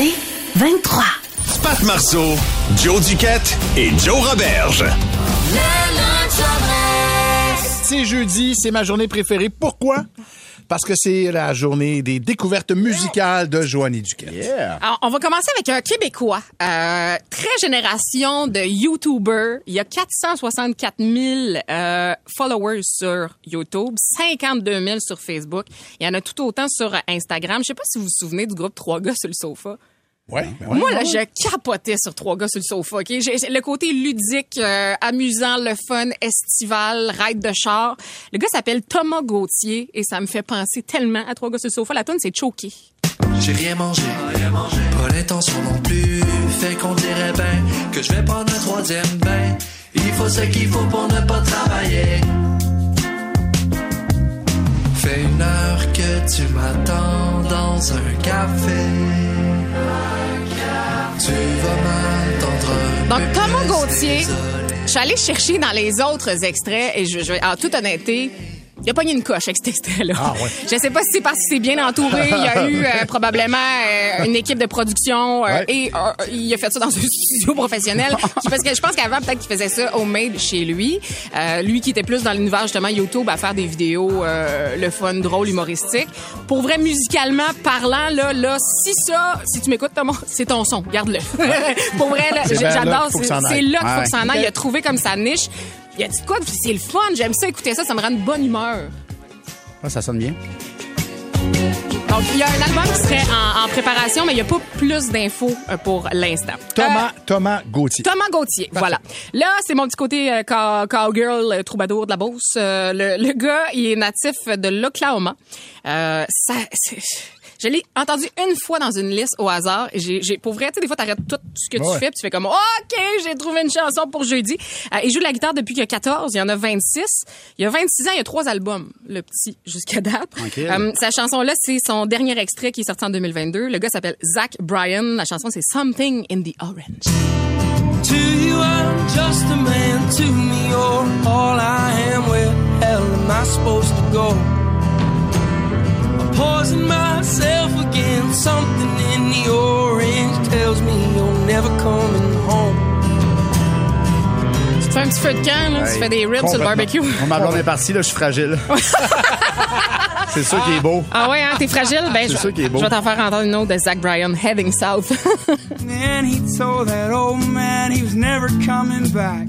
C'est 23. Pat Marceau, Joe Duquette et Joe Roberge. C'est jeudi, c'est ma journée préférée. Pourquoi? Parce que c'est la journée des découvertes musicales de Joanie Duquette. Alors, on va commencer avec un Québécois, euh, très génération de YouTubers. Il y a 464 000 euh, followers sur YouTube, 52 000 sur Facebook. Il y en a tout autant sur Instagram. Je sais pas si vous vous souvenez du groupe Trois gars sur le sofa. Ouais, ouais. Moi, là, je capotais sur trois gars sur le sofa, OK? J'ai le côté ludique, euh, amusant, le fun, estival, ride de char. Le gars s'appelle Thomas Gauthier et ça me fait penser tellement à trois gars sur le sofa. La tune c'est Choqué. J'ai rien mangé, pas l'intention non plus. Fait qu'on dirait ben que je vais prendre un troisième bain. Il faut ce qu'il faut pour ne pas travailler. Fait une heure que tu m'attends dans un café. Donc, Thomas Gauthier, je suis allée chercher dans les autres extraits et je, je vais, en toute honnêteté, il a pogné une coche avec cet extrait-là. Ah ouais. Je sais pas si c'est parce que c'est bien entouré. Il y a eu euh, probablement euh, une équipe de production euh, Ouais. et il a fait ça dans un studio professionnel. parce que je pense qu'avant, peut-être qu'il faisait ça homemade chez lui. Lui qui était plus dans l'univers justement YouTube à faire des vidéos le fun, drôle, humoristique. Pour vrai, musicalement parlant, là, là, si ça, si tu m'écoutes, Thomas, c'est ton son. Garde-le. Pour vrai, j'adore. C'est là qu'il faut que ça en aille. Il a trouvé comme sa niche. Il a dit quoi? C'est le fun. J'aime ça écouter ça. Ça me rend de bonne humeur. Ah, ça sonne bien. Donc, il y a un album qui serait en, en préparation, mais il n'y a pas plus d'infos euh, pour l'instant. Thomas, Euh, Thomas Gauthier. Thomas Gauthier, voilà. Là, c'est mon petit côté euh, cow- cowgirl, troubadour de la Beauce. Euh, le, le gars, il est natif de l'Oklahoma. Ça, je l'ai entendu une fois dans une liste au hasard. J'ai, j'ai, pour vrai, tu sais, des fois, t'arrêtes tout ce que tu fais, puis tu fais comme, OK, j'ai trouvé une chanson pour jeudi. Euh, il joue de la guitare depuis qu'il a 14, il y en a 26. Il y a 26 ans, il y a trois albums, le petit, jusqu'à date. Euh, sa chanson-là, c'est son dernier extrait qui est sorti en 2022. Le gars s'appelle Zach Bryan. La chanson, c'est Something in the Orange. To you, I'm just a man. To me, you're all I am. Where the hell am I supposed to go? I'm poisoning myself coming home. Tu te fais un petit feu de camp, là, tu fais des ribs sur le barbecue. Mon ma blonde est partie, là, je suis fragile. c'est ça qui est beau. Ah ouais, hein, t'es fragile? Ben, C'est je, ça qui est beau. je vais t'en faire entendre une autre de Zach Bryan, Heading South. And he told that old man he was never coming back.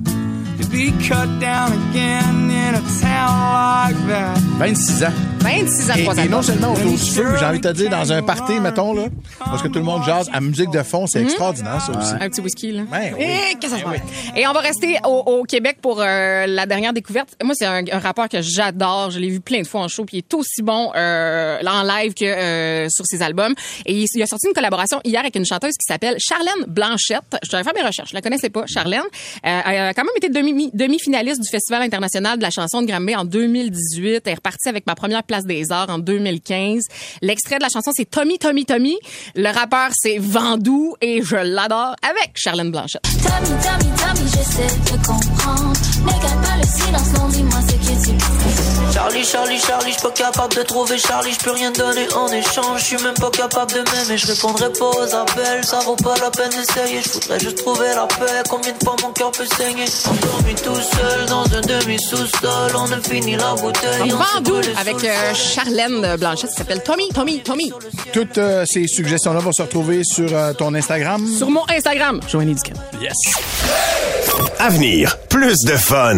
To be cut down again in a town like that. 26 ans. 26 ans, Et, trois et non seulement autour du feu, j'ai envie de te dire, dans un party, mettons, là, parce que tout le monde jase à musique de fond, c'est extraordinaire, ça aussi. Un petit whisky, là. Ben oui. Et, qu'est-ce que ça se passe? Et on va rester au, au Québec pour euh, la dernière découverte. Moi, c'est un, un rappeur que j'adore. Je l'ai vu plein de fois en show, puis il est aussi bon euh, là, en live que euh, sur ses albums. Et il, il a sorti une collaboration hier avec une chanteuse qui s'appelle Charlène Blanchette. Je vais faire mes recherches. Je la connaissais pas, Charlène. Euh, elle a quand même été demi- demi-finaliste du Festival international de la chanson de Grammy en 2018. Elle est repartie avec ma première place des arts en 2015. L'extrait de la chanson, c'est Tommy, Tommy, Tommy. Le rappeur, c'est Vandou et je l'adore avec Charlène Blanchette. Tommy, Tommy, Tommy, j'essaie de comprendre. Ne garde pas le silence, non, dis-moi ce que tu. Charlie, Charlie, Charlie, j'suis pas capable de trouver Charlie, j'peux rien donner en échange, j'suis même pas capable de m'aimer, je répondrai pas aux appels, ça vaut pas la peine d'essayer, j'voudrais juste trouver la paix, combien de fois mon cœur peut saigner, endormi tout seul dans un demi-sous-sol, on a fini la bouteille, Donc, on s'est Vandou avec le euh. Charlène Blanchette qui s'appelle Tommy, Tommy, Tommy. Toutes euh, ces suggestions-là vont se retrouver sur euh, ton Instagram. Sur mon Instagram, Joanie Duquette. Yes. Avenir, plus de fun.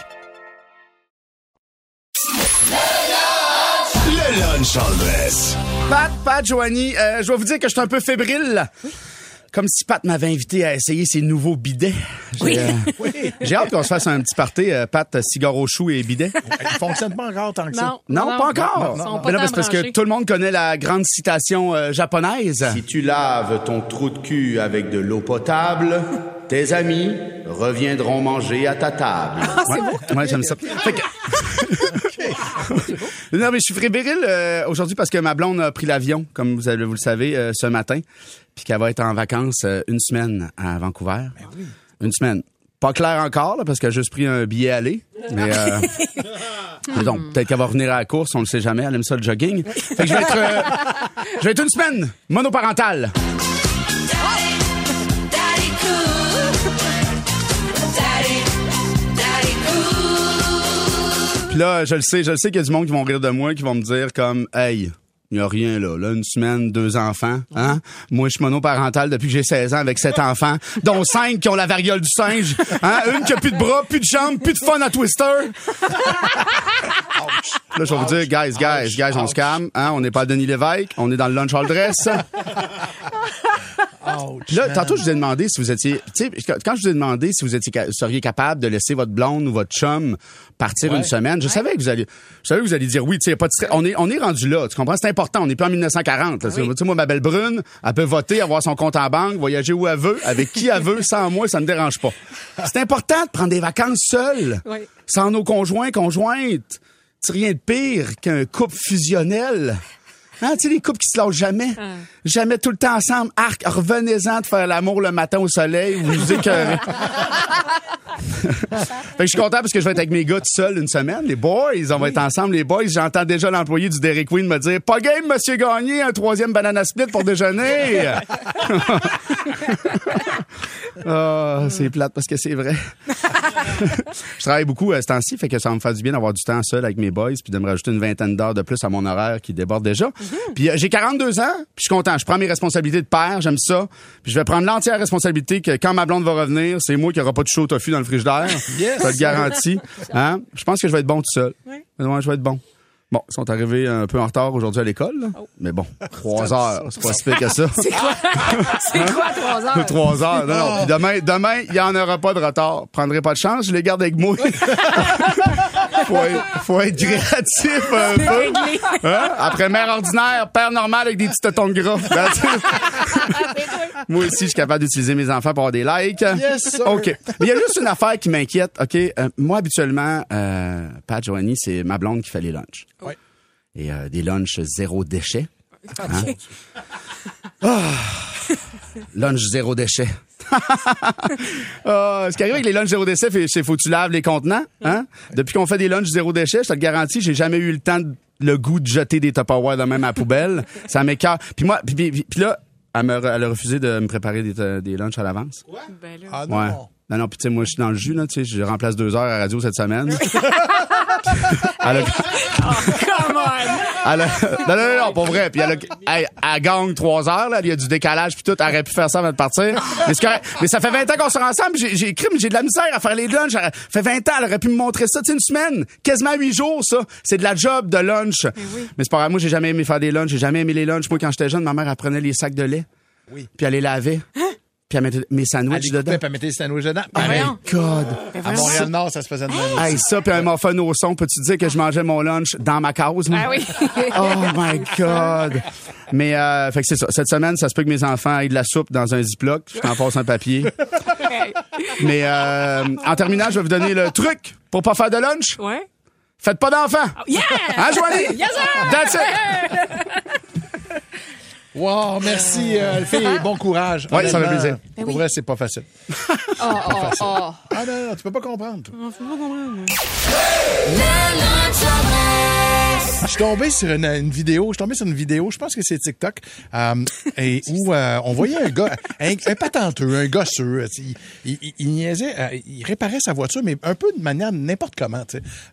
Pat, Pat, Joanie, euh, je dois vous dire que je suis un peu fébrile. Comme si Pat m'avait invité à essayer ses nouveaux bidets. J'ai euh, j'ai hâte qu'on se fasse un petit party, euh, Pat, cigare au chou et bidet. Il fonctionne pas encore tant que ça. Non, pas encore. Ils sont pas Mais non, tant mais c'est parce que tout le monde connaît la grande citation euh, japonaise. Si tu laves ton trou de cul avec de l'eau potable, tes amis reviendront manger à ta table. Ouais, ouais, j'aime ça. Fait que- non, mais je suis fébrile euh, aujourd'hui parce que ma blonde a pris l'avion, comme vous, vous le savez, euh, ce matin, puis qu'elle va être en vacances euh, une semaine à Vancouver. Une semaine. Pas clair encore, là, parce qu'elle a juste pris un billet aller. Mais, euh, mais donc, peut-être qu'elle va revenir à la course, on le sait jamais. Elle aime ça le jogging. Fait que je vais être, euh, je vais être une semaine monoparentale. Puis là, je le sais, je le sais qu'il y a du monde qui vont rire de moi, qui vont me dire comme, hey, il n'y a rien là. Là, une semaine, deux enfants. Hein? Moi, je suis monoparental depuis que j'ai 16 ans avec sept enfants, dont cinq qui ont la variole du singe. Hein? Une qui a plus de bras, plus de jambes, plus de fun à Twister. Là, je vais vous dire, guys, guys, guys, on se calme. Hein? On n'est pas à Denis Lévesque, on est dans le lunch hall dress. Là, tantôt, je vous ai demandé si vous étiez, tu sais, quand- je vous ai demandé si vous étiez, seriez capable de laisser votre blonde ou votre chum partir une semaine, je savais que vous alliez, je savais que vous alliez dire oui, tu sais, pas de stress. On est, on est rendu là, tu comprends? C'est important. On n'est plus en 1940. là. Tu sais, moi, ma belle brune, elle peut voter, avoir son compte en banque, voyager où elle veut, avec qui elle veut, sans moi, ça me dérange pas. C'est important de prendre des vacances seul, Oui. sans nos conjoints, conjointes. C'est rien de pire qu'un couple fusionnel. Hein, tu sais, les couples qui se lâchent jamais. Jamais tout le temps ensemble. Arc, revenez-en de faire l'amour le matin au soleil. Vous vous écœurez. fait que je suis content parce que je vais être avec mes gars tout seul une semaine. Les boys, on va être ensemble, les boys. J'entends déjà l'employé du Dairy Queen me dire Pas game, monsieur Gagné, un troisième banana split pour déjeuner. Ah, c'est plate parce que c'est vrai. je travaille beaucoup à ce temps-ci, fait que ça va me faire du bien d'avoir du temps seul avec mes boys, puis de me rajouter une vingtaine d'heures de plus à mon horaire qui déborde déjà. Puis euh, j'ai 42 ans, puis je suis content. Je prends mes responsabilités de père, j'aime ça. Puis je vais prendre l'entière responsabilité que quand ma blonde va revenir, c'est moi qui aura pas de chaud tofu dans le frigidaire. Yes. Ça te garantit. Hein? Je pense que je vais être bon tout seul. Ouais, je vais être bon. Bon, ils sont arrivés un peu en retard aujourd'hui à l'école, là. mais bon, trois heures, c'est pas si pire que ça. C'est quoi? Trois heures? Trois heures. Non, non. Puis demain, demain, il n'y en aura pas de retard. Prendrai pas de chance, je les garde avec moi. faut, être, faut être créatif un peu. Hein? Après mère ordinaire, père normal avec des petits tétons de gras. Moi aussi, je suis capable d'utiliser mes enfants pour avoir des likes. Yes, sir. OK. Mais il y a juste une affaire qui m'inquiète. OK? Euh, moi, habituellement, euh, Pat, Joanie, c'est ma blonde qui fait les lunchs. Ouais. Et euh, des lunchs zéro déchet. Hein? Ah. Lunch zéro déchet. Ah, ce qui arrive avec les lunchs zéro déchet, c'est faut que tu laves les contenants. Hein? Depuis qu'on fait des lunchs zéro déchet, je te le garantis, j'ai jamais eu le temps, de- le goût de jeter des Tupperware de même à la poubelle. Ça m'écœure. Puis moi, puis, puis- puis là, elle, me, elle a refusé de me préparer des, euh, des lunchs à l'avance. Ben là. Ah non. Ouais. Non, non, puis tu sais, moi, je suis dans le jus, là, tu sais, je remplace deux heures à la radio cette semaine. elle a, Come on! elle a- non, non, non, non, pas vrai. Puis elle, a, elle, elle gagne trois heures, là. Il y a du décalage, puis tout. Elle aurait pu faire ça avant de partir. Mais, mais ça fait 20 ans qu'on sort ensemble. J'ai, j'ai écrit, mais j'ai de la misère à faire les lunchs. Ça fait 20 ans, elle aurait pu me montrer ça. Tu sais, une semaine, quasiment huit jours, ça. C'est de la job de lunch. Mais c'est pas grave. Moi, j'ai jamais aimé faire des lunchs. J'ai jamais aimé les lunchs. Moi, quand j'étais jeune, ma mère, elle prenait les sacs de lait. Oui. Puis elle les lavait. Puis elle mettait mes Elle sandwichs découpait, dedans. puis elle mettait des sandwichs dedans. Oh my voyons. God. À Montréal-Nord, ça se faisait de même. Hey, ça, puis un muffin au son. Peux-tu dire que je mangeais mon lunch dans ma cause, moi? Ah oui. Oh my God! Mais, euh, fait que c'est ça. Cette semaine, ça se peut que mes enfants aient de la soupe dans un Ziploc. Je t'en passe un papier. Mais, euh, en terminant, je vais vous donner le truc pour pas faire de lunch. Ouais. Faites pas d'enfants. Yeah! Hein, Joanie? Yes, sir! That's it! Wow, merci, euh, le fait, bon courage. Ouais, ça fait plaisir. Ben Pour vrai, c'est pas facile. Oh, oh, oh. Ah non, non, tu peux pas comprendre. toi. Je suis tombé sur une, vidéo, je tombé sur une vidéo, je pense que c'est TikTok, euh, et où euh, on voyait un gars, un, patenteux, un gosseux, il, niaisait, euh, il réparait sa voiture, mais un peu de manière n'importe comment,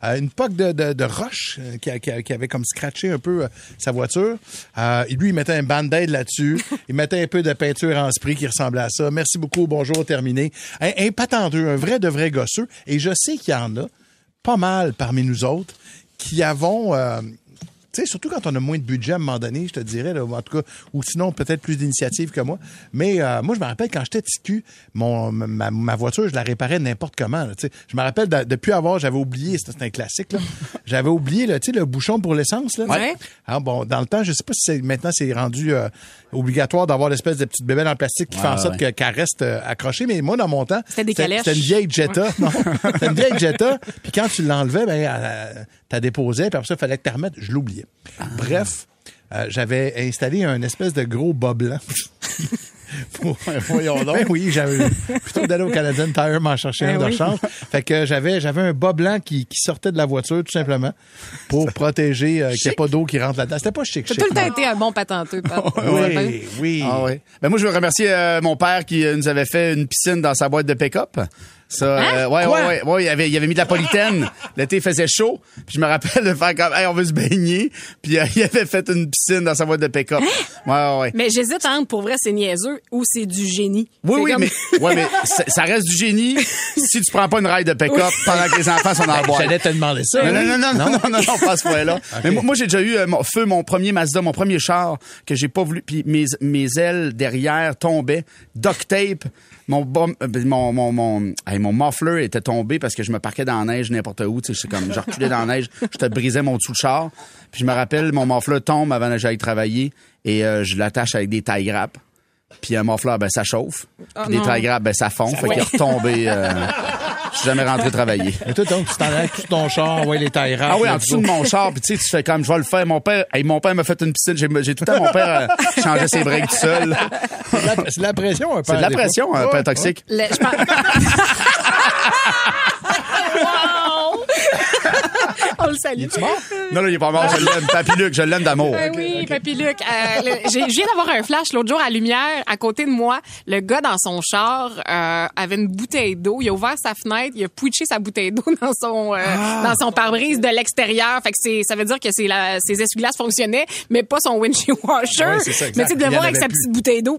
une poque de, roche qui, qui avait comme scratché un peu sa voiture. Et lui, il mettait un band-aid là-dessus, il mettait un peu de peinture en spray qui ressemblait à ça. Merci beaucoup, bonjour, terminé. Un, un patenteux, un vrai de vrai gosseux, et je sais qu'il y en a pas mal parmi nous autres qui avons, euh, tu sais, surtout quand on a moins de budget à un moment donné, je te dirais, là, en tout cas, ou sinon peut-être plus d'initiative que moi. Mais euh, moi, je me rappelle quand j'étais petit cul, mon, ma, ma voiture, je la réparais n'importe comment. là, je me rappelle de- depuis avoir, j'avais oublié, c'est un classique, là, j'avais oublié là, le bouchon pour l'essence. Là, Ouais. Ah, bon, dans le temps, je sais pas si maintenant c'est rendu euh, obligatoire d'avoir l'espèce de petite bébelle en plastique qui fait en sorte que- qu'elle reste euh, accrochée. Mais moi, dans mon temps, C'était des calèches. C'était une vieille Jetta. Non, c'était une vieille Jetta. Puis quand tu l'enlevais, ben, t'as déposé. Puis après ça, il fallait que tu remettes. Je l'oubliais. Bref, euh, j'avais installé un espèce de gros bas blanc. Voyons donc. Ben oui, j'avais plutôt d'aller au Canadian Tire m'en chercher Ben un de oui. rechange. Fait que j'avais j'avais un bas blanc qui, qui sortait de la voiture tout simplement pour protéger euh, qu'il n'y ait pas d'eau qui rentre là-dedans. C'était pas chic, chic. tout le temps non. été un bon patenteux. Pat. Oui, oui. Ah ouais. Ben moi je veux remercier euh, mon père qui euh, nous avait fait une piscine dans sa boîte de pick-up. Ça, euh, ouais, Quoi? ouais, ouais, ouais, il avait, il avait mis de la polythène. L'été il faisait chaud. Puis je me rappelle de faire comme, hey, on veut se baigner. Puis euh, il avait fait une piscine dans sa boîte de pick-up. Ouais, ouais, ouais. Mais j'hésite entre pour vrai c'est niaiseux ou c'est du génie. Oui, C'est oui, comme- mais, ouais, mais ça, reste du génie si tu prends pas une ride de pick-up pendant que les enfants sont dans la boîte. J'allais te demander ça. Non, non, oui. non, non, non, non, non, non, pas à ce point-là. Mais moi, moi, j'ai déjà eu euh, mon feu, mon premier Mazda, mon premier char que j'ai pas voulu, puis mes, mes ailes derrière tombaient, duct tape. Mon, bom- euh, mon, mon, mon, hey, mon muffler était tombé parce que je me parquais dans la neige n'importe où. Tu sais, comme, je reculais dans la neige, je te brisais mon dessous de char. Puis je me rappelle, mon muffler tombe avant que j'aille travailler et euh, je l'attache avec des tailles grappes. Puis un muffler, ben ça chauffe. Puis des non. tailles grappes, ben ça fond. fait qu'il est retombé. Euh, je suis jamais rentré travailler. Et toi, donc, tu t'en allais tout ton char, ouais, les tailles Ah oui, en dessous de mon char, puis tu sais, tu fais comme je vais le faire. Mon père, hey, mon père m'a fait une piscine. J'ai, j'ai tout le temps mon père euh, changer ses breaks tout seul. C'est de la- c'est de la pression un peu. C'est de la pression, un père toxique. Le- je pense- Wow! On le salue. Non, non, il est pas mort. Je l'aime. Papy Luc, je l'aime d'amour. Ben oui, Papy Luc. Euh, le- j'ai- je viens d'avoir un flash l'autre jour à Lumière, à côté de moi. Le gars dans son char euh, avait une bouteille d'eau. Il a ouvert sa fenêtre, il a pouché sa bouteille d'eau dans son euh, dans son pare-brise de l'extérieur. Fait que c'est ça veut dire que c'est la, ses essuie-glaces fonctionnaient, mais pas son windshield washer. Ouais, c'est ça, mais tu sais de le voir avec sa petite bouteille d'eau.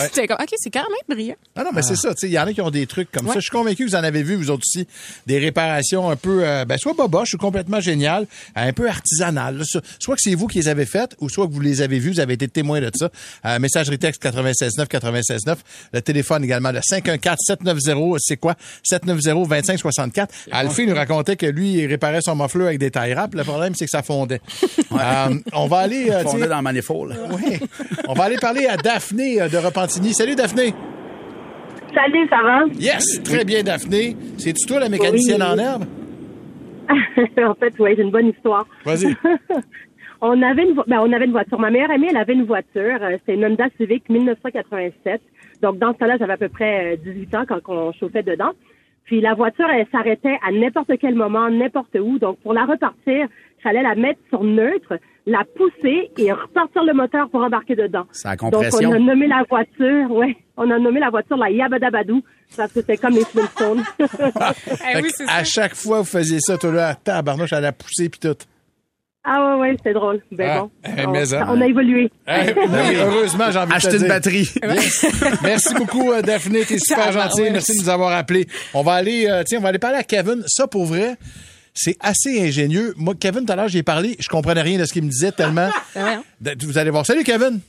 C'était comme OK, c'est quand même brillant. Ah non, mais c'est ça. tu sais, Il y en a qui ont des trucs comme ça. Je suis convaincu que vous en avez vu, vous autres aussi, des réparations un peu, euh, ben, soit boboche ou complètement géniales, un peu artisanales. là. Soit que c'est vous qui les avez faites, ou soit que vous les avez vues, vous avez été témoin de ça. Euh, messagerie texte 969 969 Le téléphone également, le 514-790, c'est quoi? 790-2564. Alfie nous racontait que lui, il réparait son muffler avec des tailles rap. Le problème, c'est que ça fondait. Euh, on va aller... euh, Fondé dans le manifold. oui. On va aller parler à Daphné euh, de Repentigny. Salut Daphné. Salut, ça va? Yes, très bien Daphné. C'est-tu toi la mécanicienne Oui. en herbe? en fait, oui, j'ai une bonne histoire. Vas-y. on avait une vo- ben, on avait une voiture. Ma meilleure amie, elle avait une voiture. Euh, C'était une Honda Civic 1987. Donc, dans ce temps-là, j'avais à peu près euh, 18 ans quand on chauffait dedans. Puis la voiture, elle s'arrêtait à n'importe quel moment, n'importe où. Donc, pour la repartir, fallait la mettre sur neutre, la pousser et repartir le moteur pour embarquer dedans. C'est la Donc, on a nommé la voiture, ouais, on a nommé la voiture la Yabadabadou parce que c'était comme les Flintstones. Eh oui, à ça. chaque fois vous faisiez ça, toi là, tabarnouche, à la pousser puis tout. Ah ouais, ouais, c'est drôle. Ben Ah, bon, eh, on, mais ça- on a évolué. Eh, oui, heureusement, j'ai envie de te Acheter une dire. batterie. Yes. Merci beaucoup, euh, Daphné. T'es super Tabarouette. gentil. Merci de nous avoir appelés. On va aller, euh, tiens, on va aller parler à Kevin. Ça, pour vrai, c'est assez ingénieux. Moi, Kevin, tout à l'heure, j'ai parlé. Je comprenais rien de ce qu'il me disait tellement. Ben Vous allez voir. Salut, Kevin.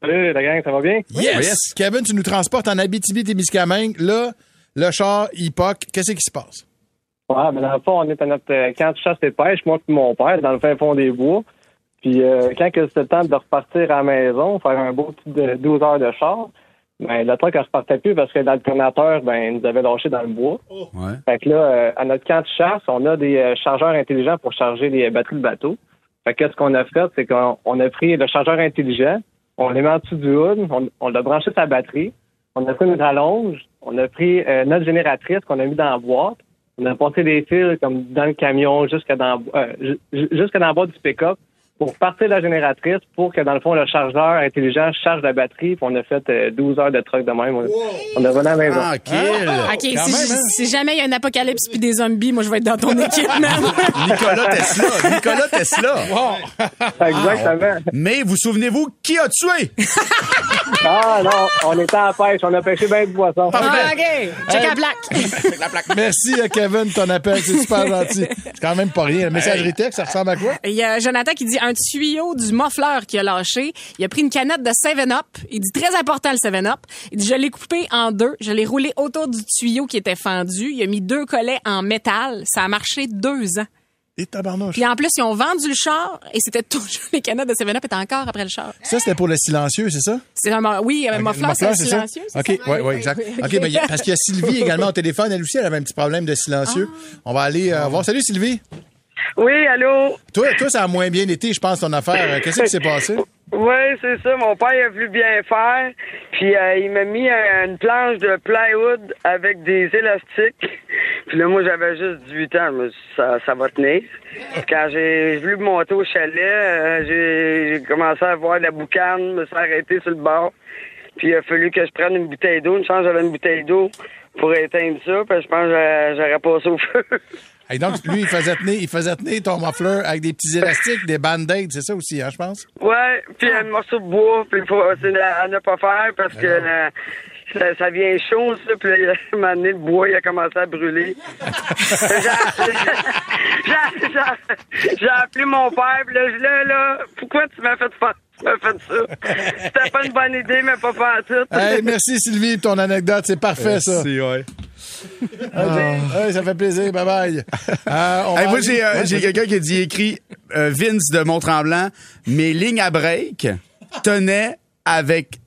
Salut la gang, ça va bien? Yes. Kevin, tu nous transportes en Abitibi-Témiscamingue. Là, le char, il poque. Qu'est-ce qui se passe? Ouais, mais dans le fond, on est à notre euh, camp de chasse et pêche, moi et mon père, dans le fin fond des bois. Puis euh, quand que c'était le temps de repartir à la maison, faire un beau petit de 12 heures de char, ben le truck ne repartait plus parce que l'alternateur, ben, il nous avait lâché dans le bois. Ouais. Fait que là, euh, à notre camp de chasse, on a des euh, chargeurs intelligents pour charger les batteries de bateau. Fait que ce qu'on a fait, c'est qu'on on a pris le chargeur intelligent, On les met en dessous du hood, on, on a branché sa batterie, on a pris une rallonge, on a pris euh, notre génératrice qu'on a mis dans la boîte, on a passé des fils comme dans le camion jusqu'à dans, euh, ju- ju- jusqu'à dans la boîte du pick-up pour partir de la génératrice pour que, dans le fond, le chargeur intelligent charge la batterie. Puis on a fait euh, 12 heures de truck de même. On, on est revenu à la maison. OK, si, si jamais il y a un apocalypse puis des zombies, moi, je vais être dans ton équipe, man. Nicolas Tesla. Nicolas Tesla. Exactement. Mais vous souvenez-vous qui a tué? Ah non, on était en pêche, on a pêché bien de poissons. Ah, OK. Check la plaque. Merci à Kevin de ton appel, c'est super gentil. C'est quand même pas rien. La messagerie texte, ça ressemble à quoi? Il y a Jonathan qui dit un tuyau du muffler qui a lâché. Il a pris une canette de 7-Up. Il dit très important le 7-Up. Il dit je l'ai coupé en deux. Je l'ai roulé autour du tuyau qui était fendu. Il a mis deux collets en métal. Ça a marché deux ans. Et tabarnouche. Puis en plus, ils ont vendu le char et c'était toujours les canettes de 7-Up étaient encore après le char. Ça, c'était pour le silencieux, c'est ça? C'est un, mo- oui, un Ok, muffler, le c'est ça? silencieux. c'est OK, ça? oui, oui, exact. OK, parce qu'il y a Sylvie également au téléphone. Elle aussi, elle avait un petit problème de silencieux. On va aller euh, voir. Salut, Sylvie. Oui, allô? Toi, toi, ça a moins bien été, je pense, ton affaire. Euh, Qu'est-ce qui s'est passé? Oui, c'est ça. Mon père a voulu bien faire. Puis euh, il m'a mis une planche de plywood avec des élastiques. Puis là, moi, j'avais juste 18 ans. Dit, ça, ça va tenir. Quand j'ai voulu monter au chalet, euh, j'ai commencé à voir la boucane, me suis arrêté sur le bord. Puis il a fallu que je prenne une bouteille d'eau. Une chance, j'avais une bouteille d'eau pour éteindre ça. Puis je pense que j'aurais- passé au feu. Et donc, lui, il faisait tenir, il faisait tenir ton muffler avec des petits élastiques, des band-aids, c'est ça aussi, hein, je pense? Ouais, puis un morceau de bois, puis il faut c'est à, à ne pas faire parce que euh, ça, ça vient chaud, ça, puis là, à un moment donné, le bois, il a commencé à brûler. J'ai- appelé mon père, puis là, je là, là, pourquoi tu m'as fait faire tu m'as fait ça? C'était pas une bonne idée, mais pas faire tout. Hey, merci Sylvie pour ton anecdote, c'est parfait ça. Merci, ouais. Ah, ça fait plaisir, bye bye. Euh, on Hey, va moi, j'ai euh, Ouais, quelqu'un qui a dit écrit euh, Vince de Mont-Tremblant, mes lignes à break tenaient avec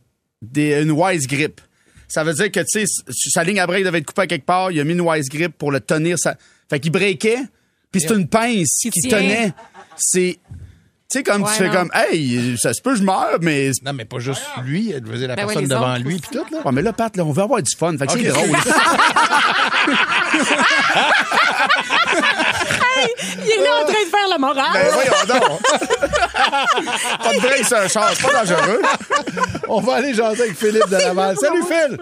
des, une wise grip. Ça veut dire que, tu sais, sa ligne à break devait être coupée à quelque part, il a mis une wise grip pour le tenir. Ça... Fait qu'il breakait, puis c'est une pince qui tenait. C'est... Tu sais, comme Ouais, tu fais comme, hey, ça se peut, je meurs, mais. Non, mais pas juste lui, elle faisait la Ben personne devant autres lui, puis tout, là. Ouais, mais là, Pat, là, on veut avoir du fun. Fait que Ok. c'est drôle. Hey, il est là en train de faire la morale. ben voyons donc. pas de break sur un char, c'est pas dangereux. On va aller jaser avec Philippe de Laval. Salut Phil!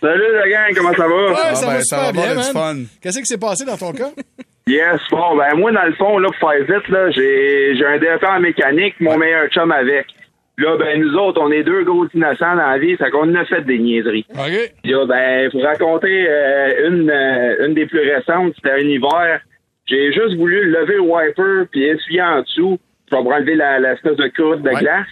Salut la gang, comment ça va? Ouais, ça ben, va ça super va bien, bien, du man. fun. Qu'est-ce qui s'est passé dans ton cas? Yes, bon, ben moi, dans le fond, là, pour faire vite, là, j'ai j'ai un DEP en mécanique, mon meilleur chum avec. Là, ben, nous autres, on est deux gros innocents dans la vie, ça qu'on a fait des niaiseries. OK. Puis là, ben, faut raconter euh, une, euh, une des plus récentes, c'était un hiver. J'ai juste voulu lever le wiper puis essuyer en dessous pour enlever la, la espèce de croûte de Ouais. glace.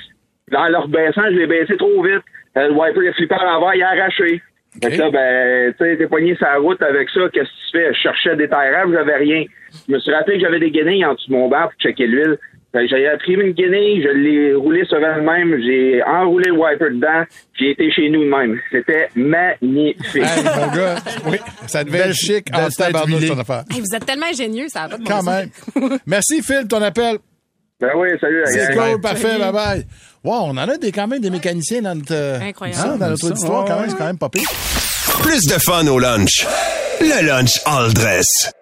Dans leur baissant, je l'ai baissé trop vite. Euh, le wiper est flippé en avant, il a arraché. Fait que là, ben, tu sais, t'es poigné sur la route avec ça, qu'est-ce que tu fais? Je cherchais des terrables, j'avais rien. Je me suis rappelé que j'avais des guenilles en dessous de mon banc pour checker l'huile. Fait que J'ai imprimé une guenille, je l'ai roulé sur elle-même, j'ai enroulé le wiper dedans, j'ai été chez nous de même. C'était magnifique. Hey, mon gars, oui, ça devait être chic en tabarnouche, ton affaire. Hey, vous êtes tellement ingénieux, ça va pas de bon Quand sens. même. Merci Phil, ton appel. Ben oui, salut C'est cool, parfait, bye bye. Wow, on en a des, quand même des mécaniciens dans notre, Incroyable. hein, dans notre auditoire, quand ouais. même, c'est quand même pas pire. Plus de fun au lunch. Le lunch all dress.